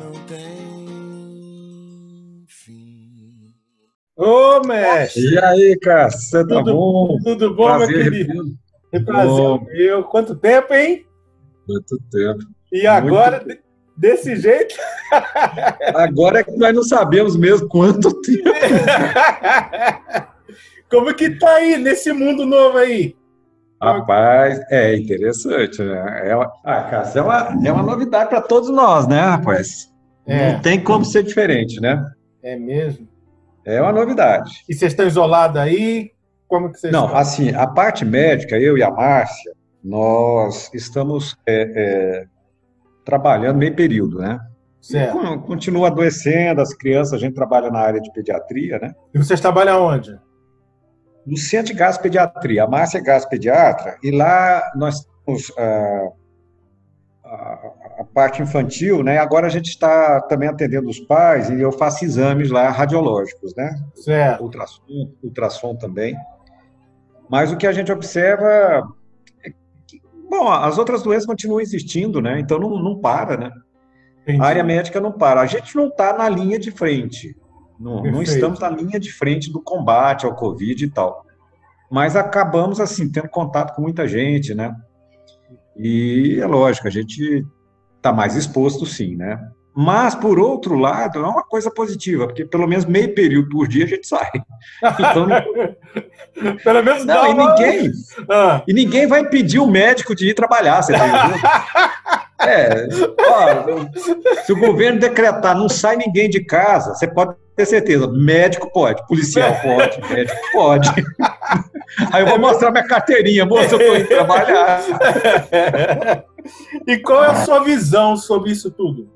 não tem fim. Ô, mestre! E aí, cara, você tá Tudo- bom? Tudo bom, Prazer, meu querido? Que prazer Bom. meu. Quanto tempo, hein? Muito tempo. E agora, de- desse jeito? Agora é que nós não sabemos mesmo quanto tempo. Como que tá aí, nesse mundo novo aí? Rapaz, é interessante, né? É ah, isso é uma, é uma novidade para todos nós, né, rapaz? É. Não tem como ser diferente, né? É mesmo? É uma novidade. E vocês estão isolados aí? Como que vocês Não, estão? assim, a parte médica, eu e a Márcia, nós estamos é, é, trabalhando meio período, né? Certo. Con- Continua adoecendo as crianças, a gente trabalha na área de pediatria, né? E vocês trabalham onde? No Centro de Gás Pediatria. A Márcia é gás pediatra e lá nós temos ah, a, a parte infantil, né? Agora a gente está também atendendo os pais e eu faço exames lá radiológicos, né? Certo. ultrassom, ultrassom também. Mas o que a gente observa é que, bom, as outras doenças continuam existindo, né? Então não, não para, né? Entendi. A área médica não para. A gente não está na linha de frente. Não, não estamos na linha de frente do combate ao Covid e tal. Mas acabamos, assim, tendo contato com muita gente, né? E é lógico, a gente está mais exposto, sim, né? Mas, por outro lado, é uma coisa positiva, porque pelo menos meio período por dia a gente sai. Então, Pelo menos não, e ninguém, Ah, e ninguém vai impedir o médico de ir trabalhar, você tá entendendo? É, ó, se o governo decretar não sai ninguém de casa, você pode ter certeza, médico pode, policial pode, médico pode. Aí eu vou mostrar minha carteirinha, moça, eu tô indo trabalhar. e qual é a sua visão sobre isso tudo?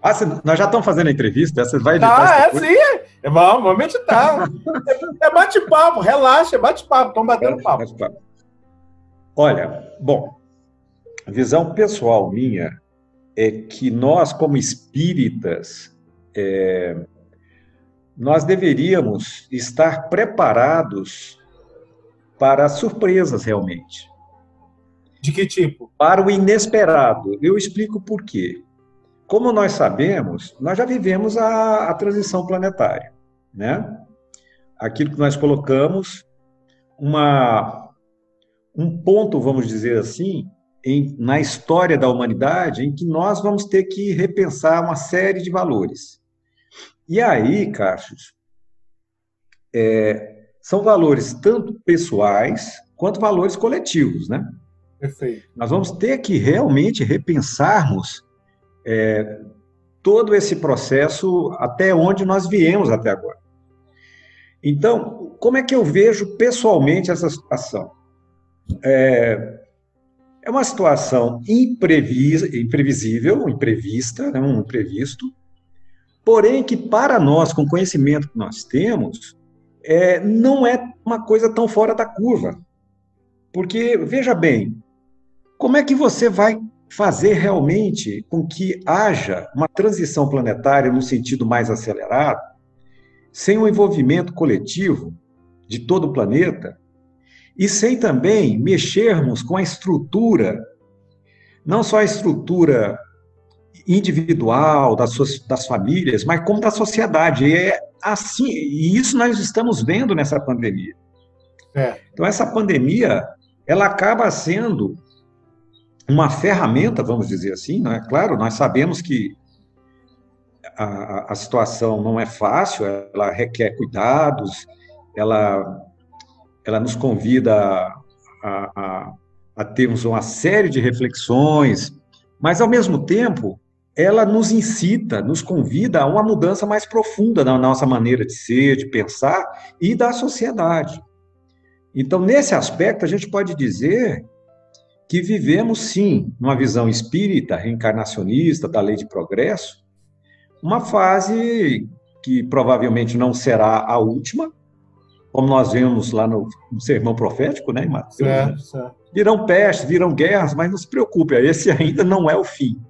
Ah, você- nós já estamos fazendo a entrevista, você vai editar Ah, é coisa? sim. É, vamos, vamos editar. É bate-papo, relaxa, é bate-papo. Estamos batendo papo. Mas, claro. Olha, bom, a visão pessoal minha é que nós, como espíritas, é, nós deveríamos estar preparados para surpresas realmente, De que tipo? para o inesperado. Eu explico por quê. Como nós sabemos, nós já vivemos a, a transição planetária, né? Aquilo que nós colocamos, uma, um ponto, vamos dizer assim, em, na história da humanidade, em que nós vamos ter que repensar uma série de valores. E aí, Cassius, é, são valores tanto pessoais quanto valores coletivos, né? Perfeito. Nós vamos ter que realmente repensarmos é, todo esse processo até onde nós viemos até agora. Então, como é que eu vejo pessoalmente essa situação? É, é uma situação imprevis, imprevisível, imprevista, né, um imprevisto, porém que para nós, com o conhecimento que nós temos, é, não é uma coisa tão fora da curva. Porque, veja bem, como é que você vai fazer realmente com que haja uma transição planetária no sentido mais acelerado, sem o envolvimento coletivo de todo o planeta e sem também mexermos com a estrutura, não só a estrutura individual das, suas, das famílias, mas como da sociedade. E é assim, e isso nós estamos vendo nessa pandemia. É. Então essa pandemia, ela acaba sendo uma ferramenta, vamos dizer assim, não é claro, nós sabemos que a, a situação não é fácil, ela requer cuidados, ela, ela nos convida a, a, a termos uma série de reflexões, mas, ao mesmo tempo, ela nos incita, nos convida a uma mudança mais profunda na nossa maneira de ser, de pensar e da sociedade. Então, nesse aspecto, a gente pode dizer que vivemos, sim, numa visão espírita, reencarnacionista, da lei de progresso, uma fase que provavelmente não será a última, como nós vemos lá no, no sermão profético, né, em Mateus? né? Certo, certo. Virão pestes, virão guerras, mas não se preocupe, esse ainda não é o fim.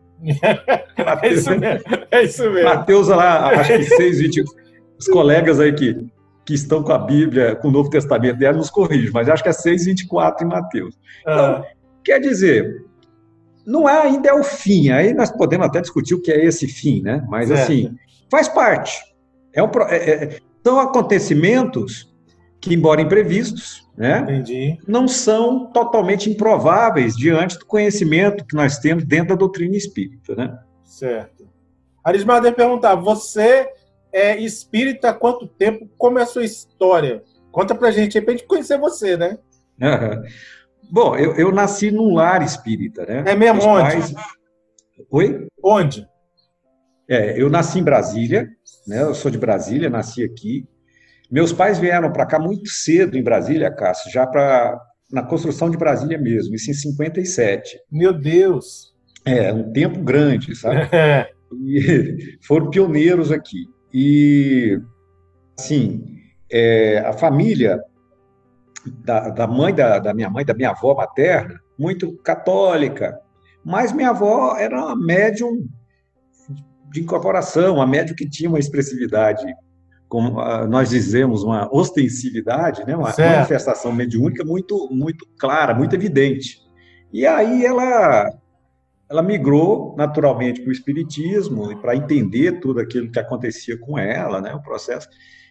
É isso mesmo. É isso mesmo. Mateus, lá, acho que 6, 20, os colegas aí que, que estão com a Bíblia, com o Novo Testamento dela, nos corrigem, mas acho que é 6, 24 em Mateus. Ah, Quer dizer, não é, ainda é o fim. Aí nós podemos até discutir o que é esse fim, né? Mas assim, faz parte. É um, é, é, são acontecimentos que, embora imprevistos, né, Entendi. não são totalmente improváveis diante do conhecimento que nós temos dentro da doutrina espírita, né? Certo. Arismar deve perguntar: você é espírita há quanto tempo? Como é a sua história? Conta pra gente aí pra gente conhecer você, né? Bom, eu, eu, nasci num lar espírita, né? É mesmo? Onde? Pais... Oi? Onde? É, eu nasci em Brasília, né? Eu sou de Brasília, nasci aqui. Meus pais vieram para cá muito cedo em Brasília, Cássio, já para na construção de Brasília mesmo, isso em 57. Meu Deus! É, um tempo grande, sabe? É. E foram pioneiros aqui. E, assim, é, a família da, da mãe da, da, minha mãe, da minha avó materna, muito católica, mas minha avó era uma médium de incorporação, uma médium que tinha uma expressividade, como ah, nós dizemos, uma ostensividade, né? uma certo. manifestação mediúnica muito, muito clara, muito evidente. E aí ela ela migrou naturalmente para o espiritismo e para entender tudo aquilo que acontecia com ela, né, o processo.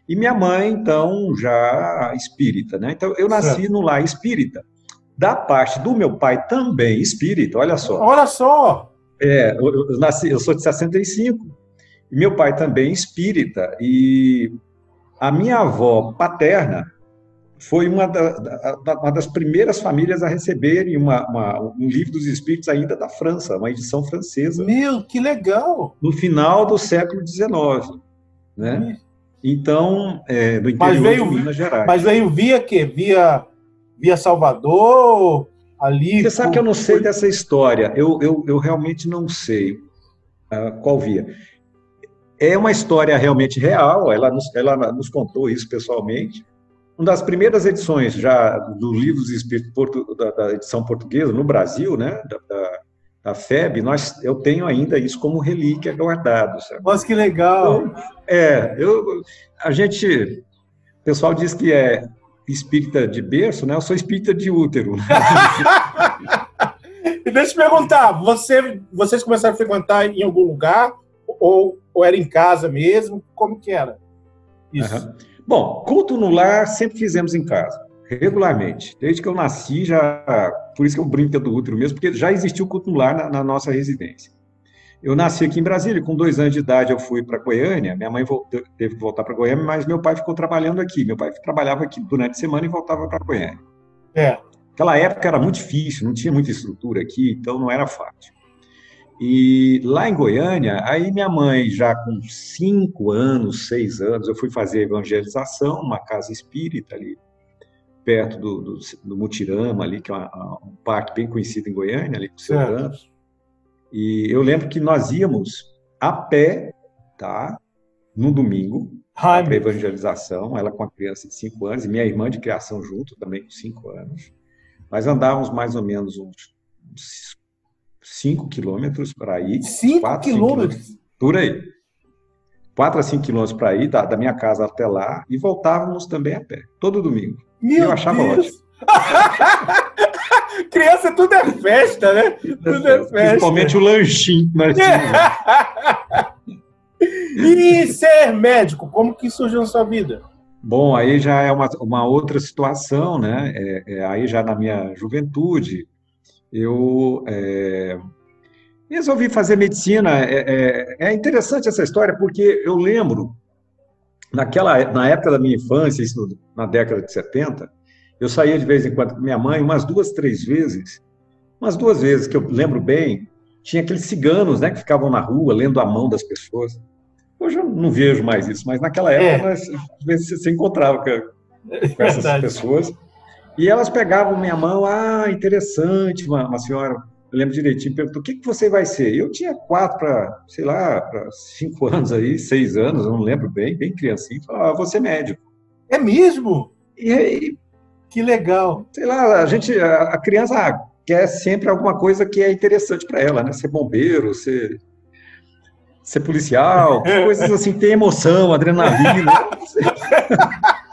E minha mãe, então, já espírita, né? Então, eu nasci certo. no lar espírita. Da parte do meu pai também espírita, olha só. Olha só! É, eu, eu nasci, eu sou de 65. Meu pai também espírita. E a minha avó paterna foi uma, da, uma das primeiras famílias a receberem uma, uma, um livro dos espíritos ainda da França, uma edição francesa. Meu, que legal! No final do século XIX, né? Então, é, do interior veio, de Minas Gerais. Mas veio via quê? Via, via Salvador, ali... Você sabe que eu não sei dessa história. Eu, eu, eu realmente não sei uh, qual via. É uma história realmente real, ela nos, ela nos contou isso pessoalmente. Uma das primeiras edições já do Livro dos Espíritos da, da, edição portuguesa no Brasil, né, da, da a FEB, nós, eu tenho ainda isso como relíquia guardado. Sabe? Nossa, que legal! Então, é, eu, a gente, o pessoal diz que é espírita de berço, né? Eu sou espírita de útero. e deixa eu te perguntar, você, vocês começaram a frequentar em algum lugar ou, ou era em casa mesmo? Como que era isso? Uhum. Bom, culto no lar sempre fizemos em casa regularmente. Desde que eu nasci, já. Por isso que eu brinco é do útero mesmo, porque já existiu culto no lar na, na, nossa residência. Eu nasci aqui em Brasília, com dois anos de idade eu fui para Goiânia. Minha mãe voltou, teve que voltar para Goiânia, mas meu pai ficou trabalhando aqui. Meu pai trabalhava aqui durante a semana e voltava para Goiânia. É. Aquela época era muito difícil, não tinha muita estrutura aqui, então não era fácil. E lá em Goiânia, aí minha mãe, já com cinco anos, seis anos, eu fui fazer evangelização, uma casa espírita ali perto do, do, do Mutirama, ali, que é uma, um parque bem conhecido em Goiânia, ali com o seu E eu lembro que nós íamos a pé, tá? No domingo, para evangelização, ela com a criança de 5 anos, e minha irmã de criação junto, também com 5 anos. Nós andávamos mais ou menos uns 5 quilômetros para ir. 5 quilômetros? Por aí. 4 a 5 quilômetros para ir, da, da minha casa até lá, e voltávamos também a pé, todo domingo. Meu eu achava Deus. ótimo. Criança, tudo é festa, né? Tudo é festa. Principalmente o lanchinho. Mas... e ser médico, como que surgiu na sua vida? Bom, aí já é uma, uma outra situação, né? É, é, aí já na minha juventude, eu é, resolvi fazer medicina. É, é, é interessante essa história, porque eu lembro naquela, na época da minha infância, isso na década de 70, eu saía de vez em quando com minha mãe, umas duas, três vezes, umas duas vezes que eu lembro bem, tinha aqueles ciganos, né, que ficavam na rua lendo a mão das pessoas. Hoje eu não vejo mais isso, mas naquela época, é. às vezes você encontrava com, com essas pessoas. E elas pegavam minha mão, ah, interessante, uma, uma senhora eu lembro direitinho, perguntou: o que, que você vai ser? Eu tinha quatro para, sei lá, para cinco anos aí, seis anos, eu não lembro bem, bem criancinho. Falei: ah, vou ser médico. É mesmo? E aí. Que legal. Sei lá, a gente, a, criança quer sempre alguma coisa que é interessante para ela, né? Ser bombeiro, ser, ser policial, coisas assim, ter emoção, adrenalina.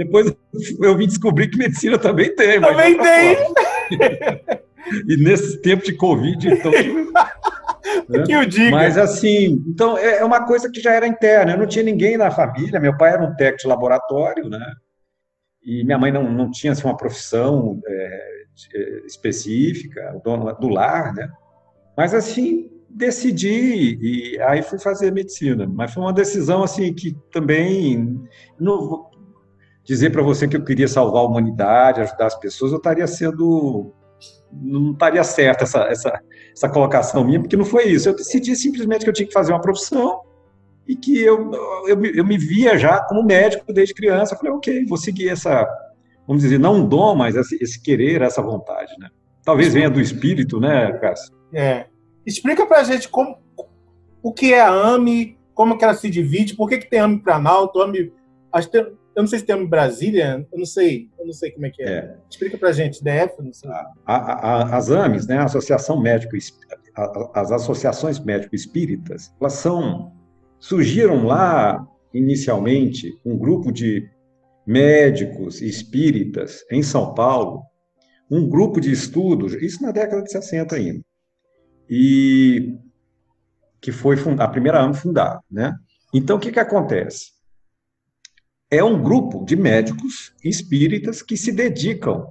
Depois eu vim descobrir que medicina também tem. Também tem. e nesse tempo de Covid, então. né? que eu digo. Mas assim, então é, é uma coisa que já era interna. Eu não tinha ninguém na família. Meu pai era um técnico de laboratório, né? E minha mãe não, não tinha assim, uma profissão é, é específica, dono do lar, né? Mas assim, decidi e aí fui fazer medicina. Mas foi uma decisão assim que também não vou dizer para você que eu queria salvar a humanidade, ajudar as pessoas, eu estaria sendo não estaria certa essa, essa, essa colocação minha, porque não foi isso. Eu decidi simplesmente que eu tinha que fazer uma profissão e que eu, eu, eu me via já como médico desde criança. Eu falei, ok, vou seguir essa, vamos dizer, não um dom, mas esse, esse querer, essa vontade, né? Talvez venha do espírito, né, Cássio? É. Explica pra gente como, o que é a AME, como que ela se divide, por que, que tem AME Planalto, AME... Eu não sei se tem AME Brasília, eu não sei, eu não sei como é que é. é. Explica pra gente, DF, não sei. A, a, as AMES, né, a Associação Médico, as associações médico-espíritas, elas são, surgiram lá, inicialmente, um grupo de médicos espíritas em São Paulo, um grupo de estudos, isso na década de 60 ainda, e que foi a primeira AME fundada, né? Então, o que, que acontece? É um grupo de médicos espíritas que se dedicam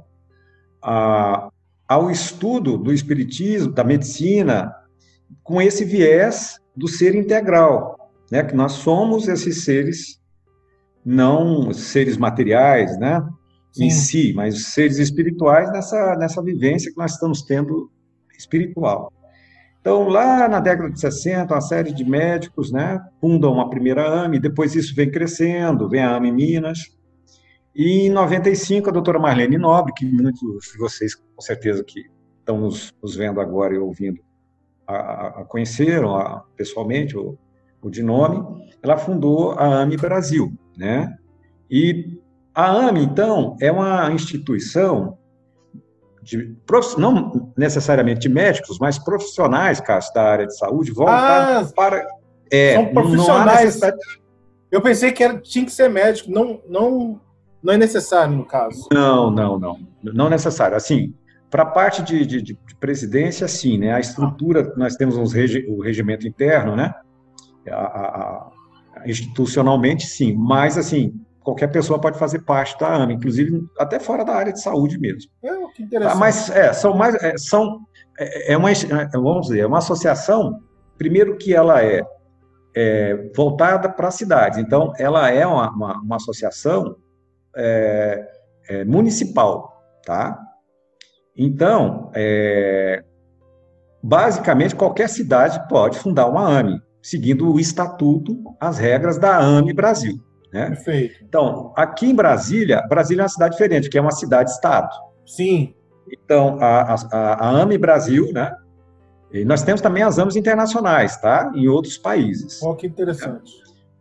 a, ao estudo do espiritismo, da medicina, com esse viés do ser integral, né? Que nós somos esses seres, não seres materiais, né? Sim. Em si, mas seres espirituais nessa, nessa vivência que nós estamos tendo espiritual. Então, lá na década de 60, uma série de médicos né, fundam uma primeira AME, depois isso vem crescendo, vem a AME Minas. E em 95, a doutora Marlene Nobre, que muitos de vocês, com certeza, que estão nos, nos vendo agora e ouvindo, a, a conheceram a, pessoalmente, ou de nome, ela fundou a AME Brasil. Né? E a AME, então, é uma instituição de, não necessariamente de médicos, mas profissionais, Cássio, da área de saúde, voltados ah, para. É, são profissionais. Eu pensei que era, tinha que ser médico, não, não, não é necessário no caso. Não, não, não. Não necessário. Assim, para a parte de, de, de, presidência, sim, né? A estrutura, nós temos uns regi, o regimento interno, né? A, a, a, institucionalmente, sim. Mas, assim, qualquer pessoa pode fazer parte da AMA, inclusive até fora da área de saúde mesmo. É, que interessante. Tá, mas é, são mais, é, são, é, é uma, é, vamos dizer, é uma associação, primeiro que ela é, é voltada para a cidade, então ela é uma, uma, uma associação é, é, municipal, tá? Então, basicamente qualquer cidade pode fundar uma AME, seguindo o estatuto, as regras da AME Brasil. Né? Perfeito. Então, aqui em Brasília, Brasília é uma cidade diferente, que é uma cidade-estado. Sim. Então, a, a, a AME Brasil, né? E nós temos também as AMES internacionais, tá? Em outros países. Oh, que interessante.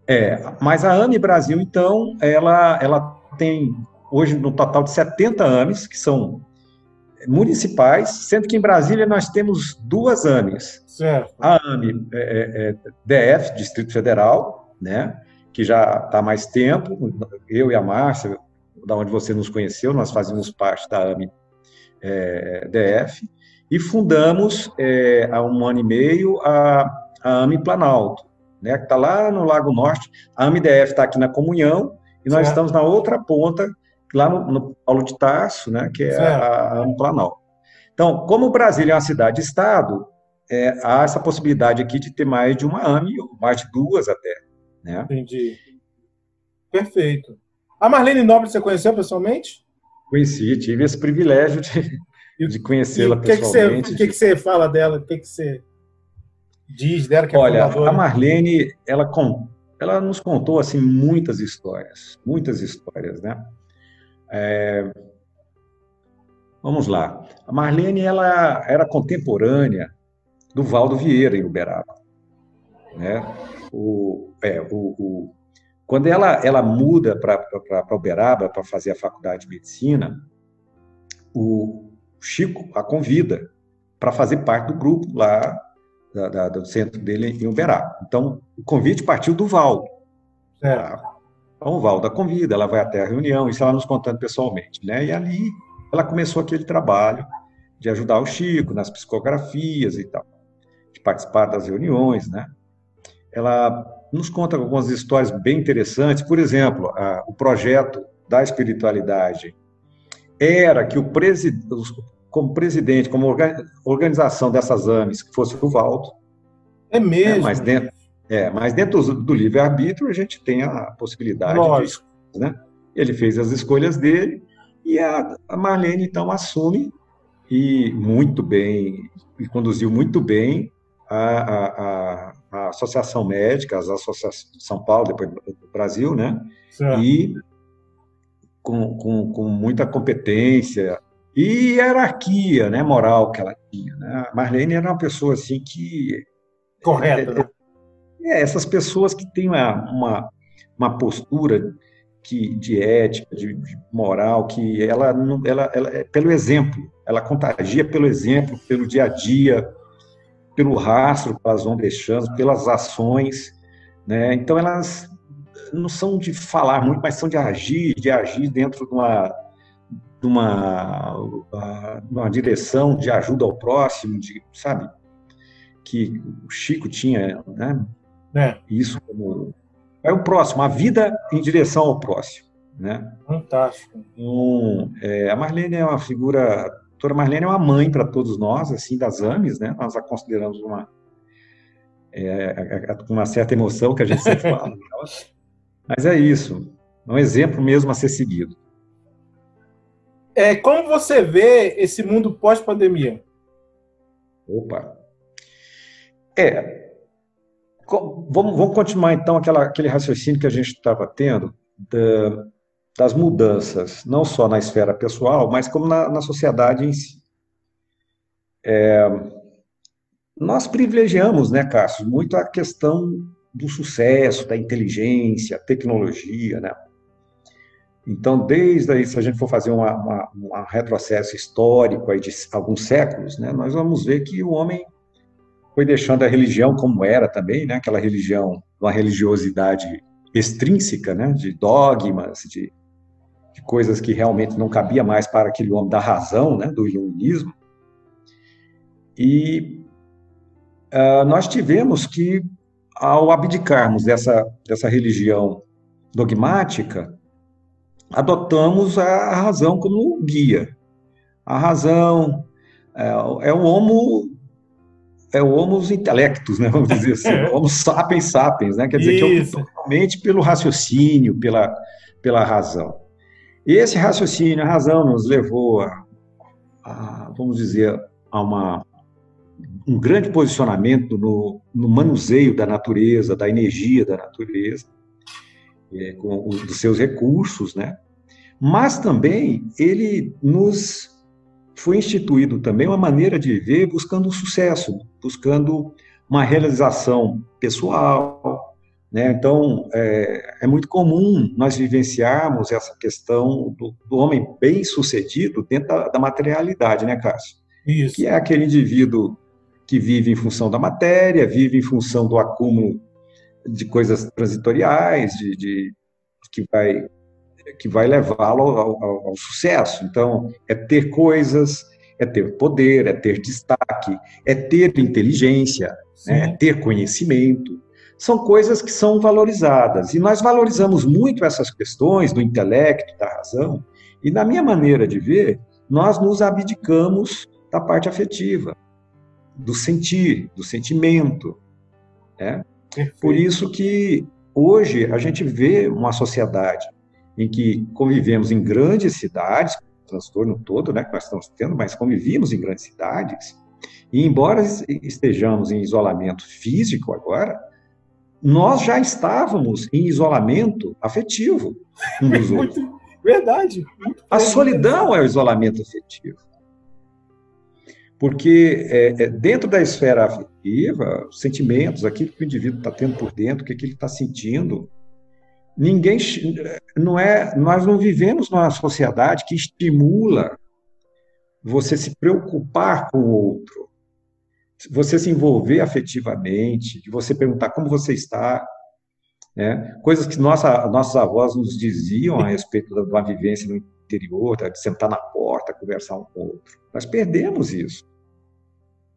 É, mas a AME Brasil, então, ela, ela tem hoje no total de 70 AMES, que são municipais, sendo que em Brasília nós temos duas AMES. Certo. A AME é, é, DF, Distrito Federal, né? Que já está há mais tempo, eu e a Márcia, da onde você nos conheceu, nós fazíamos parte da AMI é, DF, e fundamos é, há um ano e meio a, a AMI Planalto, né, que está lá no Lago Norte. A AMI DF está aqui na Comunhão, e nós certo. estamos na outra ponta, lá no, no Paulo de Tarso, né, que é a, a AMI Planalto. Então, como o Brasil é uma cidade-estado, é, há essa possibilidade aqui de ter mais de uma AMI, mais de duas até. Né? Entendi. Perfeito. A Marlene Nobre você conheceu pessoalmente? Conheci, tive esse privilégio de, de conhecê-la pessoalmente. O que, que, você fala dela? O que, que você diz dela? Que é Olha, a Marlene, ela, ela nos contou assim muitas histórias, muitas histórias, né? É, vamos lá. A Marlene, ela era contemporânea do Valdo Vieira em Uberaba, né? O, é, o, o, quando ela, ela muda para Uberaba para fazer a faculdade de medicina, o Chico a convida para fazer parte do grupo lá da, da, do centro dele em Uberaba. Então, o convite partiu do Val. É. Então, o Val da convida, ela vai até a reunião, isso ela nos contando pessoalmente. Né? E ali ela começou aquele trabalho de ajudar o Chico nas psicografias e tal, de participar das reuniões, né? Ela nos conta algumas histórias bem interessantes. Por exemplo, a, o projeto da espiritualidade era que o presidente, como presidente, como organização dessas AMES, que fosse o Valdo. É mesmo? É, mas dentro, é, mas dentro do, livre-arbítrio a gente tem a possibilidade Lógico. de... Né? Ele fez as escolhas dele e a, a Marlene, então, assume e muito bem, e conduziu muito bem a, a, a, Associação Médica, as associações de São Paulo, depois do Brasil, né? Certo. E com, com, com, muita competência e hierarquia né, moral que ela tinha. Né? A Marlene era uma pessoa assim que... Correta, né? É, essas pessoas que têm uma, uma, uma postura que, de ética, de, de, moral, que ela, ela, ela é pelo exemplo, ela contagia pelo exemplo, pelo dia a dia, pelo rastro que elas vão deixando, pelas ações, né? Então elas não são de falar muito, mas são de agir, de agir dentro de uma de uma, uma direção de ajuda ao próximo, de, sabe? Que o Chico tinha, né? É. Isso como é o próximo, a vida em direção ao próximo, né? Fantástico. Então, é, a Marlene é uma figura, doutora Marlene é uma mãe para todos nós, assim, das AMES, né? Nós a consideramos uma é, com uma certa emoção que a gente sempre fala. Mas é isso, é um exemplo mesmo a ser seguido. É, como você vê esse mundo pós-pandemia? Opa. É, Vamos, vamos continuar então aquela, aquele raciocínio que a gente estava tendo da, das mudanças, não só na esfera pessoal, mas como na, na sociedade em si. É, nós privilegiamos, né, Cássio, muito a questão do sucesso, da inteligência, tecnologia, né? Então, desde aí, se a gente for fazer um retrocesso histórico aí de alguns séculos, né, nós vamos ver que o homem foi deixando a religião como era também, né? Aquela religião, uma religiosidade extrínseca, né? De dogmas, de, de coisas que realmente não cabia mais para aquele homem da razão, né? Do iluminismo. E uh, nós tivemos que, ao abdicarmos dessa, dessa religião dogmática, adotamos a razão como guia. A razão é, é o homo é o homo intellectus, né, vamos dizer assim, homo sapiens sapiens, né, quer dizer Isso. que é totalmente pelo raciocínio, pela, pela razão. E esse raciocínio, a razão, nos levou a, a vamos dizer, a uma, um grande posicionamento no, no, manuseio da natureza, da energia da natureza, é, com os, dos seus recursos, né, mas também ele nos foi instituído também uma maneira de viver buscando sucesso, buscando uma realização pessoal. Né? Então, é, é, muito comum nós vivenciarmos essa questão do, do homem bem-sucedido dentro da, da, materialidade, né, Cássio? Isso. Que é aquele indivíduo que vive em função da matéria, vive em função do acúmulo de coisas transitoriais, de, de que vai que vai levá-lo ao, ao, ao, sucesso. Então, é ter coisas, é ter poder, é ter destaque, é ter inteligência, né? é ter conhecimento. São coisas que são valorizadas. E nós valorizamos muito essas questões do intelecto, da razão. E, na minha maneira de ver, nós nos abdicamos da parte afetiva, do sentir, do sentimento. Né? Por isso que hoje a gente vê uma sociedade em que convivemos em grandes cidades, transtorno todo né, que nós estamos tendo, mas convivimos em grandes cidades, e embora estejamos em isolamento físico agora, nós já estávamos em isolamento afetivo um dos outros. Verdade. A solidão é o isolamento afetivo. Porque é, é, dentro da esfera afetiva, sentimentos, aquilo que o indivíduo está tendo por dentro, o que, que ele está sentindo, ninguém não é nós não vivemos numa sociedade que estimula você se preocupar com o outro você se envolver afetivamente de você perguntar como você está né? coisas que nossa nossos avós nos diziam a respeito da, da vivência no, interior, tá, de sentar na porta, conversar um com o outro. Nós perdemos isso.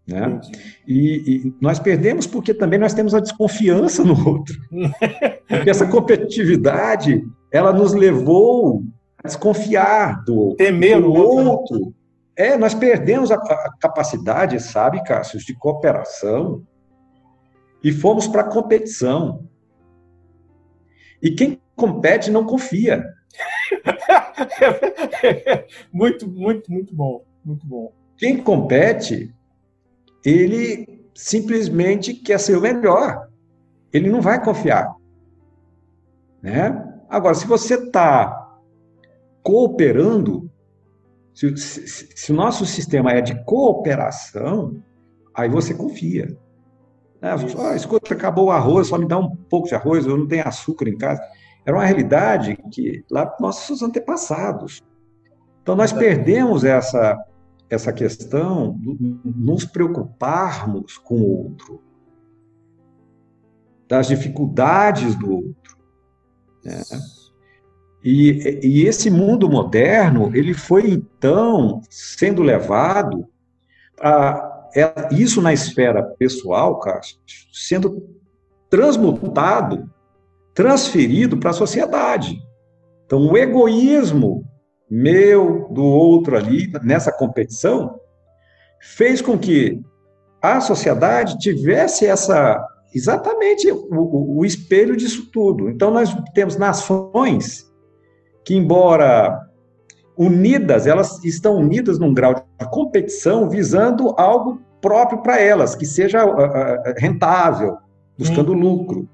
Né? E, e, nós perdemos porque também nós temos a desconfiança no outro. porque essa competitividade, ela nos levou a desconfiar do outro. Temer o outro. É, nós perdemos a, a capacidade, sabe, Cássio, de cooperação e fomos para a competição. E quem compete não confia. muito, muito, muito bom, muito bom. Quem compete ele simplesmente quer ser o melhor. Ele não vai confiar. Né? Agora, se você está cooperando, se, se, se, o nosso sistema é de cooperação, aí você confia. Né? Oh, escuta, acabou o arroz, só me dá um pouco de arroz, eu não tenho açúcar em casa. Era uma realidade que lá nossos antepassados. Então nós perdemos essa essa questão de nos preocuparmos com o outro, das dificuldades do outro. Né? E, e, esse mundo moderno, ele foi então sendo levado a é, isso na esfera pessoal, Cássio, sendo transmutado, transferido para a sociedade. Então, o egoísmo meu, do outro ali, nessa competição, fez com que a sociedade tivesse essa exatamente o, o, espelho disso tudo. Então nós temos nações que, embora unidas, elas estão unidas num grau de competição visando algo próprio para elas, que seja uh, rentável, buscando Sim. lucro.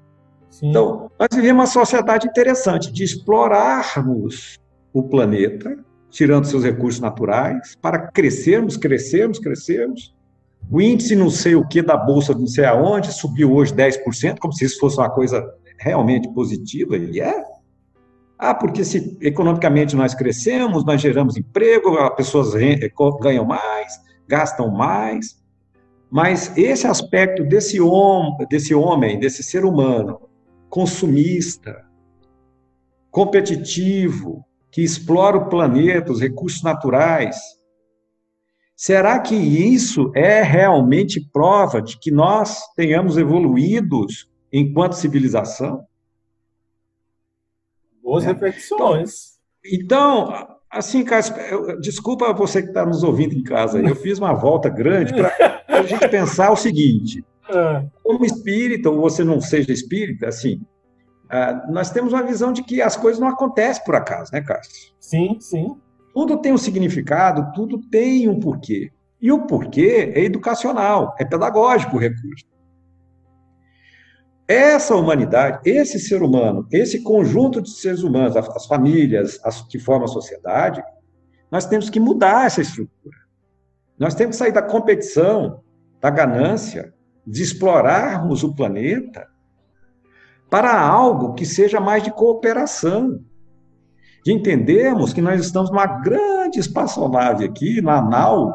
Sim. Então, nós vivemos uma sociedade interessante de explorarmos o planeta, tirando seus recursos naturais, para crescermos, crescermos, crescermos. O índice não sei o que da bolsa não sei aonde subiu hoje 10%, como se isso fosse uma coisa realmente positiva, e é. Ah, porque se economicamente nós crescemos, nós geramos emprego, as pessoas ganham mais, gastam mais. Mas esse aspecto desse, hom desse homem, desse ser humano, consumista, competitivo, que explora o planeta, os recursos naturais. Será que isso é realmente prova de que nós tenhamos evoluídos enquanto civilização? Boas é. reflexões. Então, então, assim, Cássio, desculpa você que está nos ouvindo em casa, eu fiz uma volta grande para a gente pensar o seguinte: é. como espírita, ou você não seja espírita, assim, ah, nós temos uma visão de que as coisas não acontecem por acaso, né, Cássio? Sim, sim. Tudo tem um significado, tudo tem um porquê. E o porquê é educacional, é pedagógico o recurso. Essa humanidade, esse ser humano, esse conjunto de seres humanos, as famílias as que formam a sociedade, nós temos que mudar essa estrutura. Nós temos que sair da competição, da ganância, de explorarmos o planeta para algo que seja mais de cooperação. De entendermos que nós estamos numa grande espaçonave aqui, na nau,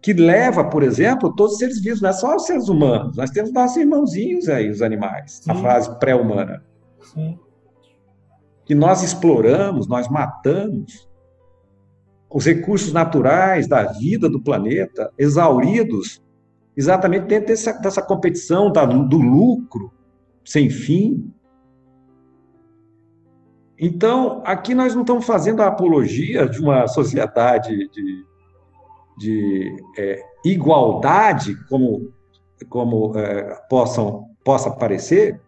que leva, por exemplo, todos os seres vivos, não é só os seres humanos, nós temos nossos irmãozinhos aí, os animais, Sim. a fase pré-humana. Que nós exploramos, nós matamos os recursos naturais da vida do planeta, exauridos, exatamente dentro dessa, dessa competição da, do lucro, sem fim. Então, aqui nós não estamos fazendo a apologia de uma sociedade de, de é, igualdade, como, como é, possam, possa parecer,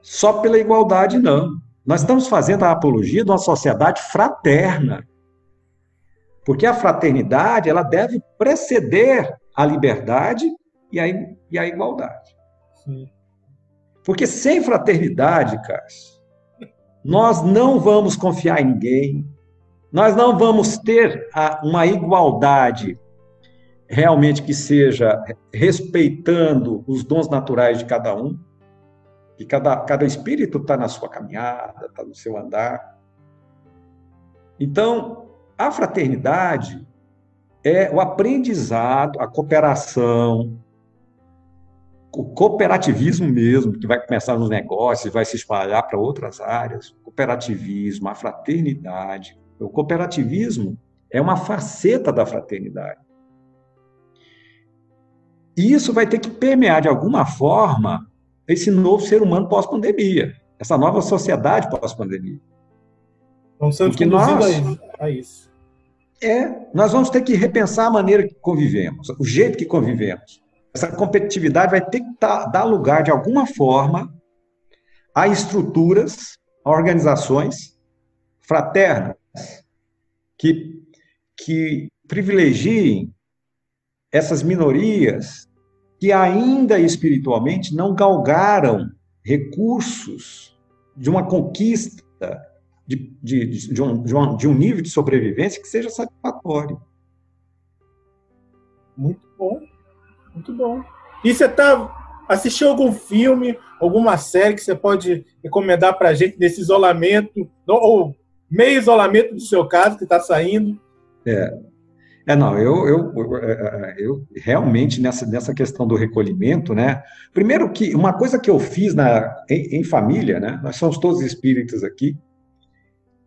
só pela igualdade, não. Nós estamos fazendo a apologia de uma sociedade fraterna. Porque a fraternidade ela deve preceder a liberdade e a, e a igualdade. Sim. Porque sem fraternidade, Cássio, nós não vamos confiar em ninguém, nós não vamos ter uma igualdade realmente que seja respeitando os dons naturais de cada um, que cada, cada espírito está na sua caminhada, está no seu andar. Então, a fraternidade é o aprendizado, a cooperação, o cooperativismo mesmo, que vai começar nos negócios, vai se espalhar para outras áreas, o cooperativismo, a fraternidade, O cooperativismo é uma faceta da fraternidade. E isso vai ter que permear de alguma forma esse novo ser humano pós-pandemia, essa nova sociedade pós-pandemia. Vamos ser nós, a isso. É, nós vamos ter que repensar a maneira que convivemos, o jeito que convivemos. Essa competitividade vai ter que dar lugar, de alguma forma, a estruturas, a organizações fraternas que, que privilegiem essas minorias que ainda espiritualmente não galgaram recursos de uma conquista de, de, de, um, de, um, de um nível de sobrevivência que seja satisfatório. Muito bom, muito bom. E você tá, assistiu algum filme, alguma série que você pode recomendar para a gente nesse isolamento, ou meio isolamento do seu caso, que está saindo? É, é, não, eu, eu, eu, é, é, eu, realmente nessa, nessa questão do recolhimento, né? Primeiro que uma coisa que eu fiz na, em, em família, né? Nós somos todos espíritas aqui.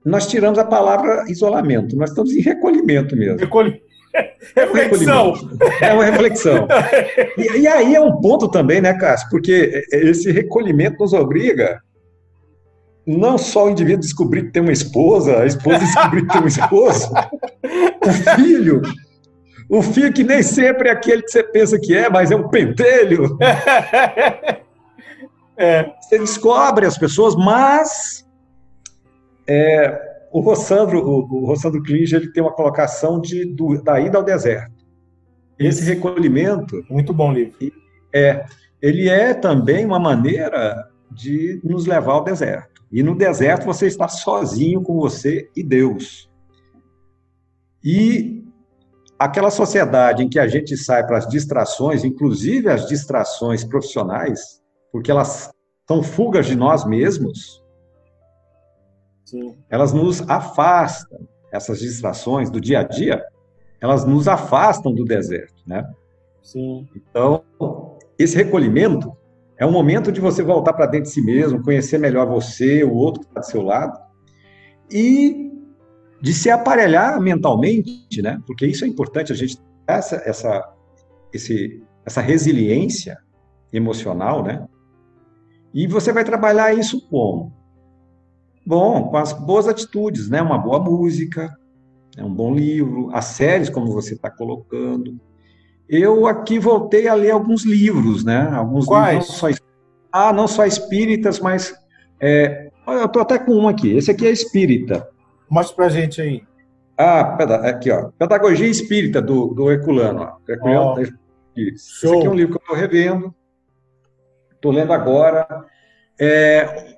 Nós tiramos a palavra isolamento, nós estamos em recolhimento mesmo. Recolhimento. Reflexão. É uma reflexão. E, e, aí é um ponto também, né, Cássio? Porque esse recolhimento nos obriga não só o indivíduo descobrir que tem uma esposa, a esposa descobrir que tem um esposo, o filho, o filho que nem sempre é aquele que você pensa que é, mas é um pentelho. É. Você descobre as pessoas, mas é, o Rossandro, o, o Rossandro Klinger, ele tem uma colocação de, do, da ida ao deserto. Esse Isso. recolhimento. Muito bom livro. É, ele é também uma maneira de nos levar ao deserto. E no deserto você está sozinho com você e Deus. E aquela sociedade em que a gente sai para as distrações, inclusive as distrações profissionais, porque elas são fugas de nós mesmos, Sim. elas nos afastam, essas distrações do dia a dia, elas nos afastam do deserto, né? Sim. Então, esse recolhimento é um momento de você voltar para dentro de si mesmo, conhecer melhor você, o outro que está do seu lado, e de se aparelhar mentalmente, né? Porque isso é importante, a gente essa essa esse, essa resiliência emocional, né? E você vai trabalhar isso como? Bom, com as boas atitudes, né? Uma boa música, é um bom livro, as séries como você está colocando, eu aqui voltei a ler alguns livros, né? Alguns Quais? livros não só, ah, não só espíritas, mas é, eu estou até com um aqui. Esse aqui é espírita. Mostra pra gente aí. Ah, aqui, ó. Pedagogia Espírita, do, do Herculano. Ó. Herculano oh, Esse aqui é um livro que eu estou revendo. Estou lendo agora. É,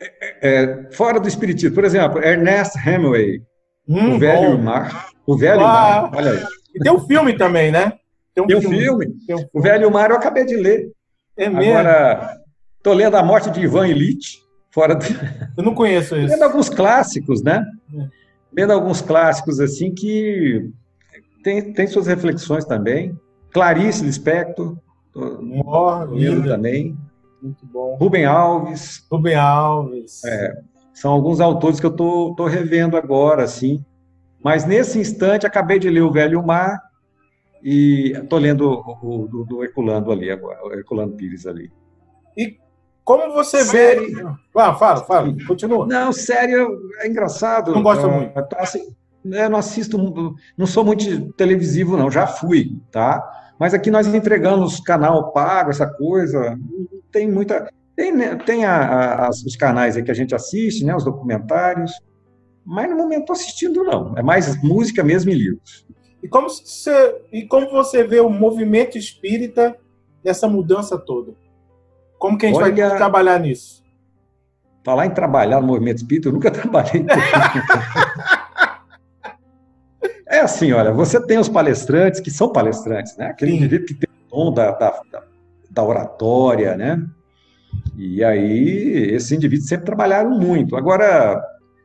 é, é, fora do Espiritismo, por exemplo, Ernest Hemingway, hum, O Velho bom. Mar. O Velho ah. Mar, olha aí. E tem um filme também, né? Tem um, tem um filme. filme. Tem um O Velho Mar eu acabei de ler. É mesmo? Agora, estou lendo A Morte de Ivan Illich, fora do... Eu não conheço isso. Lendo alguns clássicos, né? É. Lendo alguns clássicos, assim, que tem, tem suas reflexões também. Clarice Lispector, oh, lendo também. Muito bom. Rubem Alves. Rubem Alves. É, são alguns autores que eu estou revendo agora, assim. Mas nesse instante acabei de ler o Velho Mar e estou lendo o, do, do Herculano ali agora, o Herculano Pires ali. E como você série... vê. Ah, fala, fala, continua. Não, sério, é engraçado. Não gosta muito. Tá, assim, eu não assisto, não sou muito televisivo, não, já fui, tá? Mas aqui nós entregamos canal pago, essa coisa, tem muita. Tem, né, tem a, a, os canais aí que a gente assiste, né, os documentários, mas no momento estou assistindo, não. É mais música mesmo e livros. E como, você, e como você vê o movimento espírita nessa mudança toda? Como que a gente Olha, vai trabalhar nisso? Falar em trabalhar no movimento espírita, eu nunca trabalhei. é assim, olha, você tem os palestrantes que são palestrantes, né? Aquele Sim. indivíduo que tem o dom da, da, da oratória, né? E aí, esses indivíduos sempre trabalharam muito. Agora,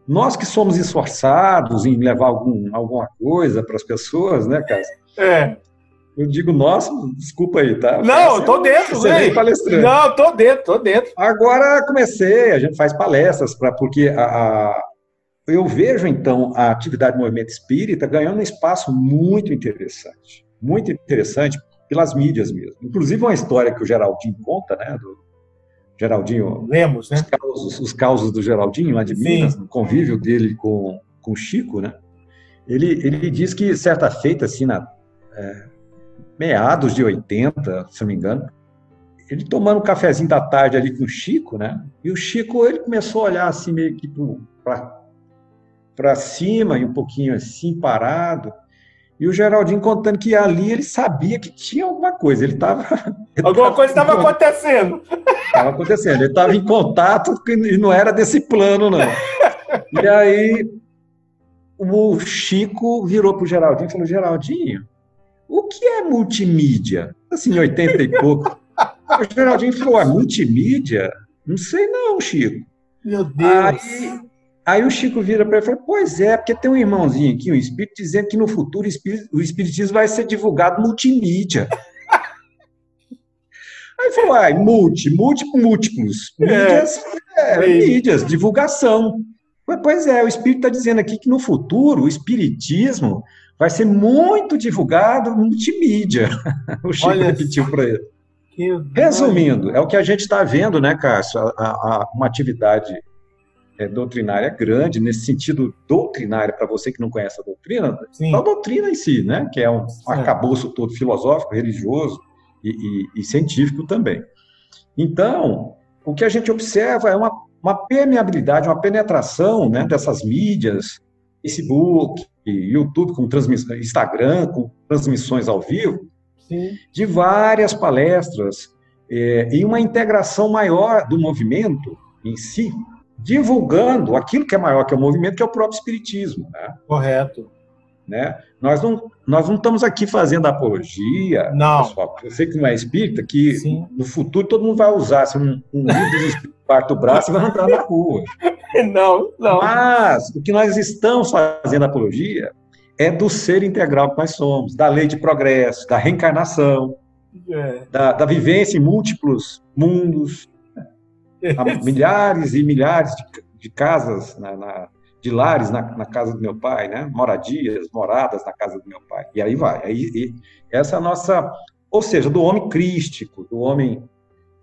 nós que somos esforçados em levar algum, alguma coisa para as pessoas, né, Cássio? É. Eu digo nós, desculpa aí, tá? Não, eu tô dentro, velho. palestrante. Não, tô dentro, tô dentro. Agora comecei, a gente faz palestras para porque a, a, eu vejo, então, a atividade do movimento espírita ganhando um espaço muito interessante. Muito interessante pelas mídias mesmo. Inclusive, uma história que o Geraldinho conta, né? Do Geraldinho. Lemos, né? Os causos, os causos do Geraldinho, lá de Sim. Minas, no convívio dele com, com o Chico, né? Ele, ele diz que, certa feita, assim, na, é, meados de 80, se não me engano, ele tomando um cafezinho da tarde ali com o Chico, né? E o Chico, ele começou a olhar assim, meio que para para cima e um pouquinho assim, parado. E o Geraldinho contando que ali ele sabia que tinha alguma coisa. Ele estava. Alguma coisa estava acontecendo. Estava acontecendo. Ele estava em contato e não era desse plano, não. E aí o Chico virou para o Geraldinho e falou: Geraldinho, o que é multimídia? Assim, 80 e pouco. O Geraldinho falou: ah, multimídia? Não sei não, Chico. Meu Deus. Aí Aí o Chico vira para ele e fala: Pois é, porque tem um irmãozinho aqui, um espírito, dizendo que no futuro o espiritismo vai ser divulgado multimídia. Aí falou: ah, multi, multi, múltiplos. Mídias, é, é, mídias, divulgação. Pois é, o espírito está dizendo aqui que no futuro o espiritismo vai ser muito divulgado multimídia. O Chico Olha repetiu para ele. Resumindo, é o que a gente está vendo, né, Cássio? A, a, uma atividade é, doutrinária grande, nesse sentido doutrinário, para você que não conhece a doutrina, Sim. a doutrina em si, né? que é um, um arcabouço todo filosófico, religioso e, e, e, científico também. Então, o que a gente observa é uma, uma permeabilidade, uma penetração né, dessas mídias, Facebook, YouTube, com transmissão, Instagram, com transmissões ao vivo, Sim. de várias palestras é, e uma integração maior do movimento em si, divulgando aquilo que é maior que o movimento, que é o próprio espiritismo. Né? Correto. Né? Nós, não, nós não estamos aqui fazendo apologia, não. pessoal. Eu sei que não é espírita, que Sim. no futuro todo mundo vai usar assim, um, um livro espíritos parte do braço e vai andar na rua. Não, não. Mas o que nós estamos fazendo apologia é do ser integral que nós somos, da lei de progresso, da reencarnação, é. da, da vivência em múltiplos mundos, milhares e milhares de, de casas, na, na, de lares na, na, casa do meu pai, né? moradias, moradas na casa do meu pai. E aí vai. Aí, e essa é a nossa. Ou seja, do homem crístico, do homem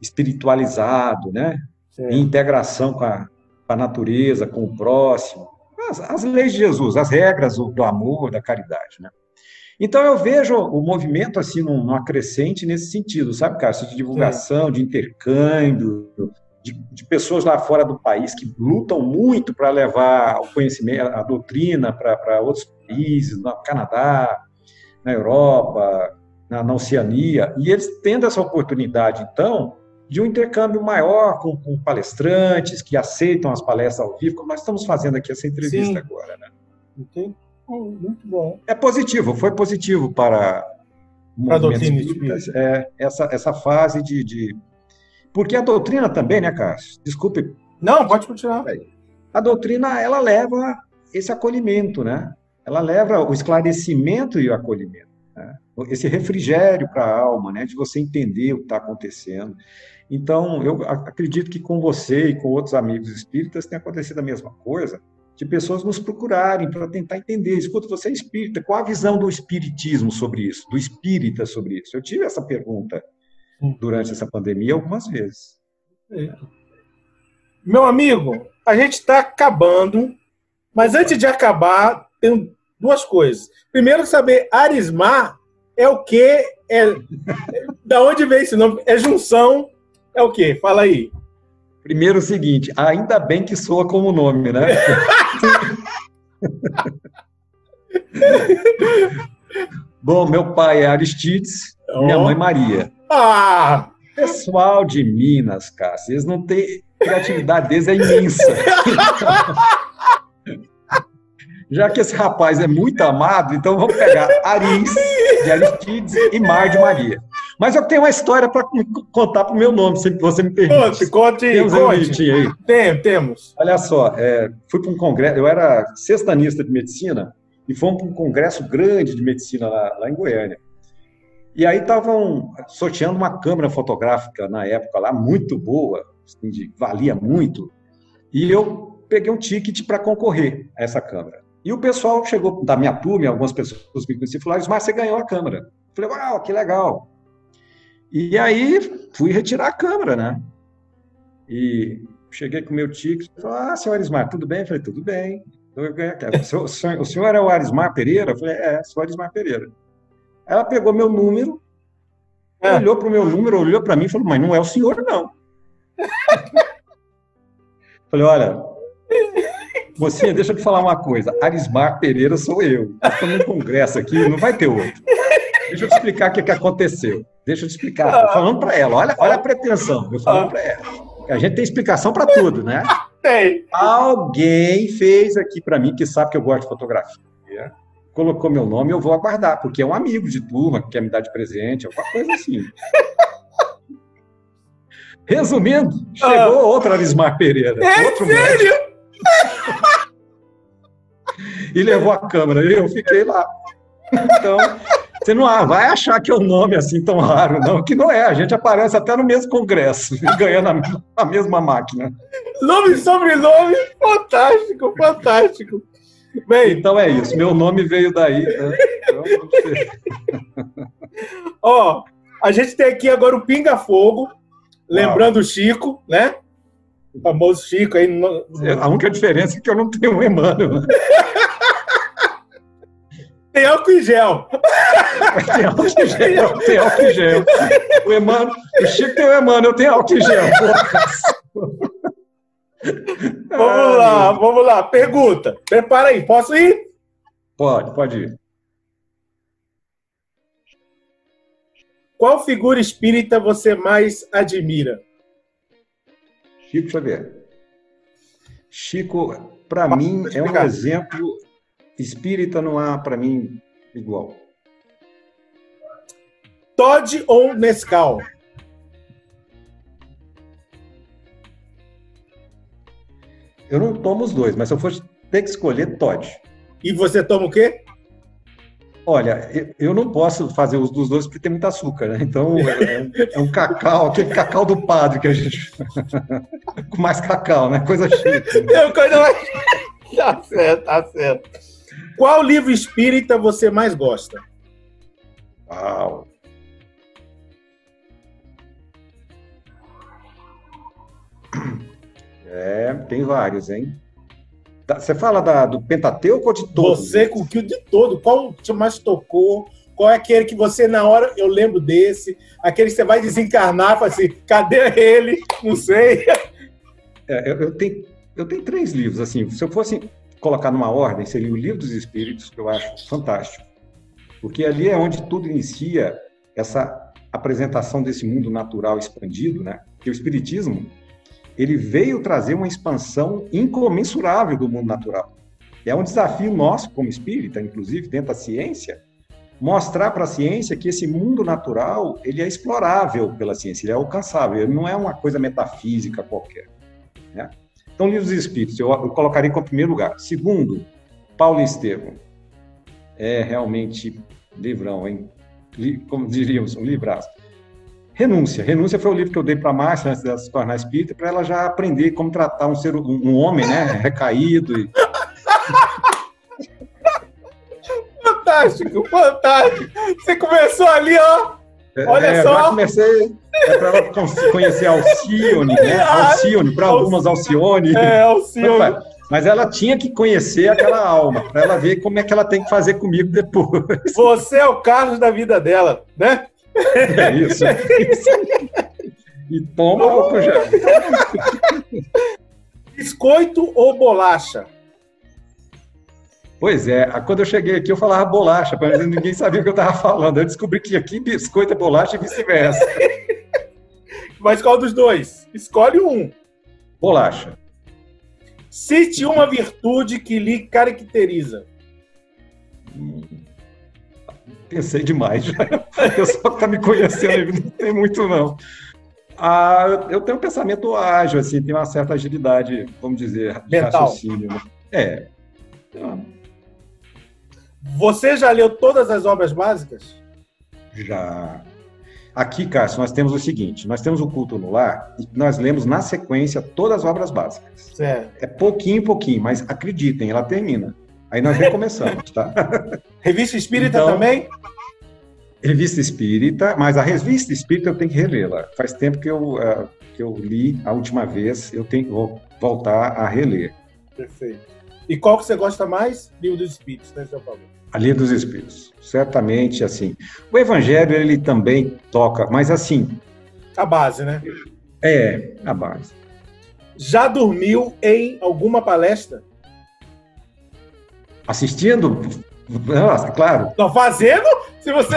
espiritualizado, né? em integração com a, com a, natureza, com o próximo. As, as leis de Jesus, as regras do, do amor, da caridade. Né? Então eu vejo o movimento assim num, num acrescente nesse sentido, sabe, Cássio, de divulgação, Sim. de intercâmbio, de, de, pessoas lá fora do país que lutam muito para levar o conhecimento, a doutrina para outros países, no Canadá, na Europa, na, na, Oceania, e eles tendo essa oportunidade, então, de um intercâmbio maior com, com palestrantes que aceitam as palestras ao vivo, como nós estamos fazendo aqui essa entrevista Sim. agora, né? Entendi. Muito bom. É positivo, foi positivo para para movimento espírita, é, essa, essa fase de, de porque a doutrina também, né, Cássio? Desculpe. Não, pode continuar. A doutrina, ela leva esse acolhimento, né? Ela leva o esclarecimento e o acolhimento. Né? Esse refrigério para a alma, né? De você entender o que está acontecendo. Então, eu acredito que com você e com outros amigos espíritas tem acontecido a mesma coisa, de pessoas nos procurarem para tentar entender. Escuta, você é espírita, qual a visão do espiritismo sobre isso, do espírita sobre isso? Eu tive essa pergunta durante essa pandemia algumas vezes. É. Meu amigo, a gente está acabando, mas antes de acabar, tem duas coisas. Primeiro, saber arismar é o que? É, da onde vem esse nome? É junção? É o que? Fala aí. Primeiro o seguinte, ainda bem que soa como nome, né? Bom, meu pai é Aristides, oh. minha mãe Maria. Ah! Pessoal de Minas, cara, vocês não têm criatividade deles é imensa. Já que esse rapaz é muito amado, então vamos pegar Aris de Aristides e Mar de Maria. Mas eu tenho uma história para contar para o meu nome, se você me permite. Conte, conte, temos conte. aí. Tem, temos. Olha só, é, fui para um congresso, eu era sextanista de medicina, e fomos para um congresso grande de medicina lá, lá em Goiânia. E aí estavam sorteando uma câmera fotográfica na época lá, muito boa, assim, de, valia muito. E eu peguei um ticket para concorrer a essa câmara. E o pessoal chegou da minha turma, algumas pessoas me conheciam, falaram, mas você ganhou a câmara. Eu falei, uau, que legal. E aí fui retirar a câmera, né? E cheguei com o meu ticket, falei, ah, senhor Arismar, tudo bem? Eu falei, tudo bem. O senhor, o senhor é o Arismar Pereira? Eu falei, é, sou o Arismar Pereira. Ela pegou meu número, é. olhou para o meu número, olhou para mim e falou, mas não é o senhor, não. falei, olha, você, deixa eu te falar uma coisa, Arismar Pereira sou eu. Estou num congresso aqui, não vai ter outro. Deixa eu te explicar o que, que aconteceu. Deixa eu te explicar. Estou falando para ela. Olha, olha a pretensão. Eu falando para ela. A gente tem explicação para tudo, né? Tem. Alguém fez aqui para mim, que sabe que eu gosto de fotografia, colocou meu nome, eu vou aguardar, porque é um amigo de turma que quer me dar de presente, alguma coisa assim. Resumindo, chegou ah. outro Arismar Pereira. É outro sério? e levou a câmera. E eu fiquei lá. Então, você não vai achar que é um nome assim tão raro, não, que não é. A gente aparece até no mesmo congresso, ganhando a, a mesma máquina. Nome e sobrenome, fantástico, fantástico. Bem, então é isso. Meu nome veio daí. Né? Ó, oh, a gente tem aqui agora o Pinga Fogo, lembrando o Chico, né? O famoso Chico aí. No... A única diferença é que eu não tenho um Emmanuel. Né? Tem álcool em gel. Tem álcool em gel. Tem álcool em gel. O, Emmanuel, o Chico tem o Emmanuel, eu tenho álcool em gel. vamos lá, vamos lá. Pergunta. Prepara aí. Posso ir? Pode, pode ir. Qual figura espírita você mais admira? Chico Xavier. Chico, para mim, é um exemplo espírita não há para mim igual. Todd ou Nescau? Eu não tomo os dois, mas se eu fosse ter que escolher, Todd. E você toma o quê? Olha, eu não posso fazer os dos dois porque tem muito açúcar, né? Então é, é um cacau, aquele cacau do padre que a gente. Com mais cacau, né? Coisa chique. Né? Coisa mais. Tá certo, tá certo. Qual livro espírita você mais gosta? Uau! É, tem vários, hein? Tá, você fala da, do Pentateuco ou de todos? Você com que de todo. Qual te mais tocou? Qual é aquele que você, na hora, eu lembro desse? Aquele que você vai desencarnar, fala assim, cadê ele? Não sei. É, eu, eu, tenho, eu tenho três livros, assim. Se eu fosse colocar numa ordem, seria o Livro dos Espíritos, que eu acho fantástico. Porque ali é onde tudo inicia essa apresentação desse mundo natural expandido, né? Que o Espiritismo, ele veio trazer uma expansão incomensurável do mundo natural. É um desafio nosso, como espírita, inclusive, dentro da ciência, mostrar para a ciência que esse mundo natural ele é explorável pela ciência, ele é alcançável, ele não é uma coisa metafísica qualquer. Né? Então, Livros Espíritos, eu, eu colocaria como primeiro lugar. Segundo, Paulo e Estevão. É realmente livrão, hein? Como diríamos, um livraço. Renúncia. Renúncia foi o livro que eu dei para a Márcia antes dela se tornar espírita, para ela já aprender como tratar um ser, um homem, né, recaído. E... fantástico, fantástico. Você começou ali, ó, Olha é, só. Já comecei é para ela conhecer Alcione, né? Alcione, para algumas Alcione. É, Alcione. Mas ela tinha que conhecer aquela alma, para ela ver como é que ela tem que fazer comigo depois. Você é o Carlos da vida dela, né? É isso. É isso. E toma álcool já. Biscoito ou bolacha? Pois é, quando eu cheguei aqui eu falava bolacha, mas ninguém sabia o que eu estava falando. Eu descobri que aqui biscoito é bolacha e vice-versa. mas qual dos dois? Escolhe um. Bolacha. Cite uma virtude que lhe caracteriza. Hum, pensei demais. O pessoal que está me conhecendo não tem muito, não. Ah, eu tenho um pensamento ágil, assim, tenho uma certa agilidade, vamos dizer, de Mental. raciocínio. Né? É. Você já leu todas as obras básicas? Já. Aqui, Cássio, nós temos o seguinte: nós temos o culto no lar e nós lemos na sequência todas as obras básicas. Certo. É pouquinho, pouquinho, mas acreditem, ela termina. Aí nós recomeçamos, tá? Revista Espírita então, também? Revista Espírita, mas a Revista Espírita eu tenho que relê-la. Faz tempo que eu, uh, que eu li a última vez, eu tenho que voltar a reler. Perfeito. E qual que você gosta mais? Livro dos Espíritos, né, seu Paulo? A Livro dos Espíritos. Certamente, assim. O Evangelho, ele também toca, mas assim... A base, né? É, a base. Já dormiu em alguma palestra? Assistindo? Nossa, claro. Não, fazendo? Se você.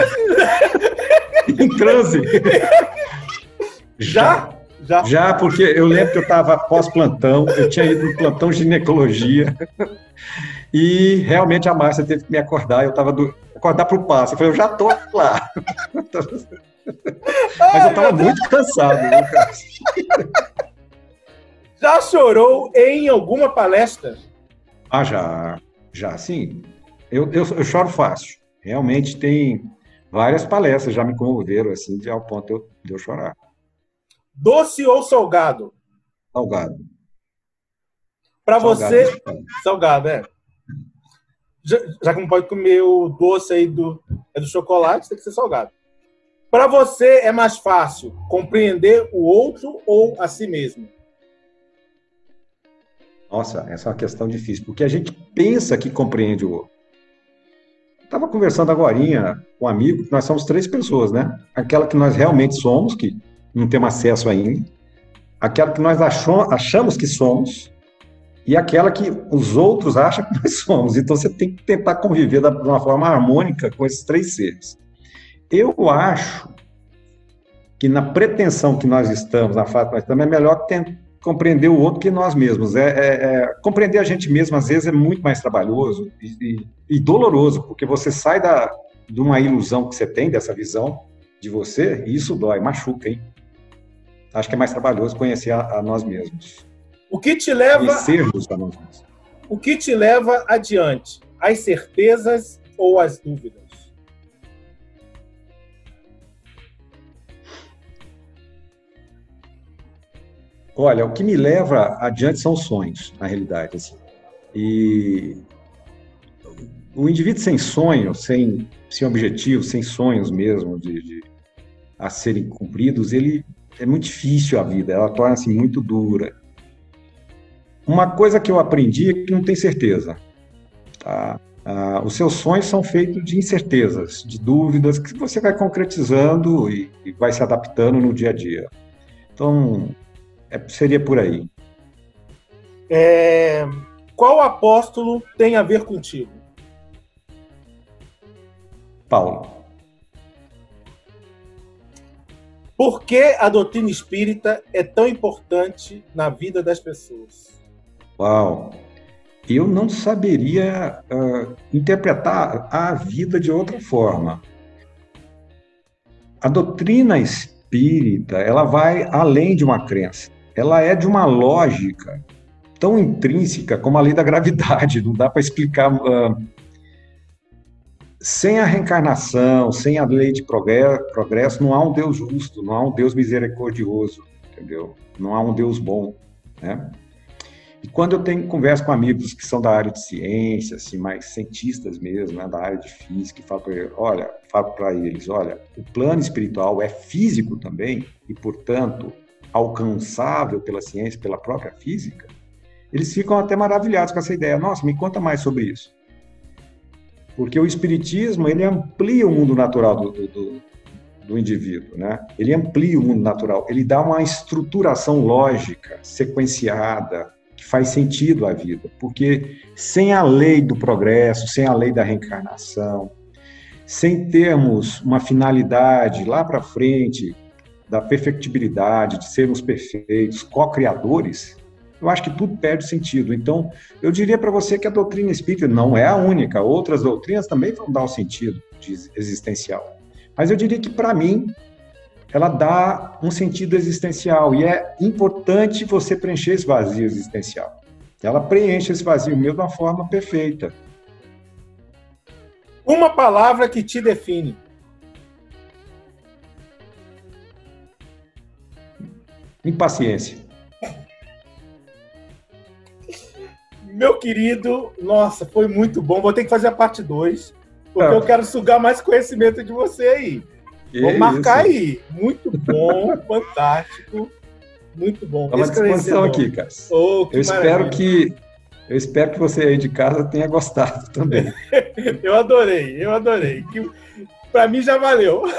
em transe. Já? Já. Já, porque eu lembro que eu estava pós-plantão, eu tinha ido no plantão ginecologia, e realmente a Márcia teve que me acordar, eu estava do... acordar para o passo. Eu falei, eu já estou lá. Mas eu estava muito cansado. Né, já chorou em alguma palestra? Ah, já. Já, sim. Eu, eu, eu choro fácil. Realmente tem várias palestras já me comoveram, assim, ao ponto de eu chorar. Doce ou salgado? Salgado. Para você, salgado, é. Já, já, que não pode comer o doce aí do, é do chocolate, tem que ser salgado. Para você é mais fácil compreender o outro ou a si mesmo? Nossa, essa é uma questão difícil, porque a gente pensa que compreende o outro. Estava conversando agora com um amigo, nós somos três pessoas, né? Aquela que nós realmente somos, que não temos acesso ainda, aquela que nós achamos que somos, e aquela que os outros acham que nós somos. Então você tem que tentar conviver de uma forma harmônica com esses três seres. Eu acho que na pretensão que nós estamos, na fase que nós estamos, é melhor tentar compreender o outro que nós mesmos. É, é, é, compreender a gente mesmo, às vezes, é muito mais trabalhoso e, e, e, doloroso, porque você sai da, de uma ilusão que você tem, dessa visão de você, e isso dói, machuca, hein? Acho que é mais trabalhoso conhecer a, a nós mesmos. O que te leva. Conhecermos a nós mesmos. O que te leva adiante? As certezas ou as dúvidas? Olha, o que me leva adiante são os sonhos, na realidade. Assim. E o indivíduo sem sonho, sem, sem objetivo, sem sonhos mesmo de, de, a serem cumpridos, ele é muito difícil a vida, ela torna-se muito dura. Uma coisa que eu aprendi é que não tem certeza. Tá? Ah, os seus sonhos são feitos de incertezas, de dúvidas que você vai concretizando e, e vai se adaptando no dia a dia. Então, é, seria por aí. É, qual apóstolo tem a ver contigo? Paulo. Por que a doutrina espírita é tão importante na vida das pessoas? Uau! Eu não saberia uh, interpretar a vida de outra forma. A doutrina espírita, ela vai além de uma crença ela é de uma lógica tão intrínseca como a lei da gravidade, não dá para explicar. Uh, sem a reencarnação, sem a lei de progresso, não há um Deus justo, não há um Deus misericordioso, entendeu? Não há um Deus bom, né? E quando eu tenho conversa com amigos que são da área de ciência, assim, mais cientistas mesmo, né, da área de física, e falo para eles, olha, falo para eles, olha, o plano espiritual é físico também e, portanto, alcançável pela ciência, pela própria física, eles ficam até maravilhados com essa ideia. Nossa, me conta mais sobre isso. Porque o espiritismo, ele amplia o mundo natural do, do, do indivíduo, né? Ele amplia o mundo natural, ele dá uma estruturação lógica, sequenciada, que faz sentido à vida. Porque sem a lei do progresso, sem a lei da reencarnação, sem termos uma finalidade lá para frente, da perfectibilidade, de sermos perfeitos, co-criadores, eu acho que tudo perde sentido. Então, eu diria para você que a doutrina espírita não é a única, outras doutrinas também vão dar um sentido existencial. Mas eu diria que, para mim, ela dá um sentido existencial e é importante você preencher esse vazio existencial. Ela preenche esse vazio de uma forma perfeita. Uma palavra que te define. Impaciência. Meu querido, nossa, foi muito bom. Vou ter que fazer a parte 2, porque eu quero sugar mais conhecimento de você aí. Vou marcar aí. Muito bom, fantástico. Muito bom. Estamos à disposição aqui, cara. Oh, eu espero que eu espero que você aí de casa tenha gostado também. eu adorei, eu adorei. Para mim já valeu.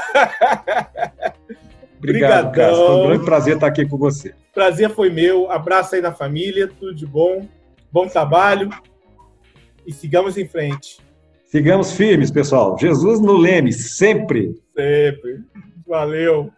Obrigado, Cássio. Foi um grande prazer estar aqui com você. Prazer foi meu. Abraço aí na família, tudo de bom. Bom trabalho. E sigamos em frente. Sigamos firmes, pessoal. Jesus no leme, sempre. Sempre. Valeu.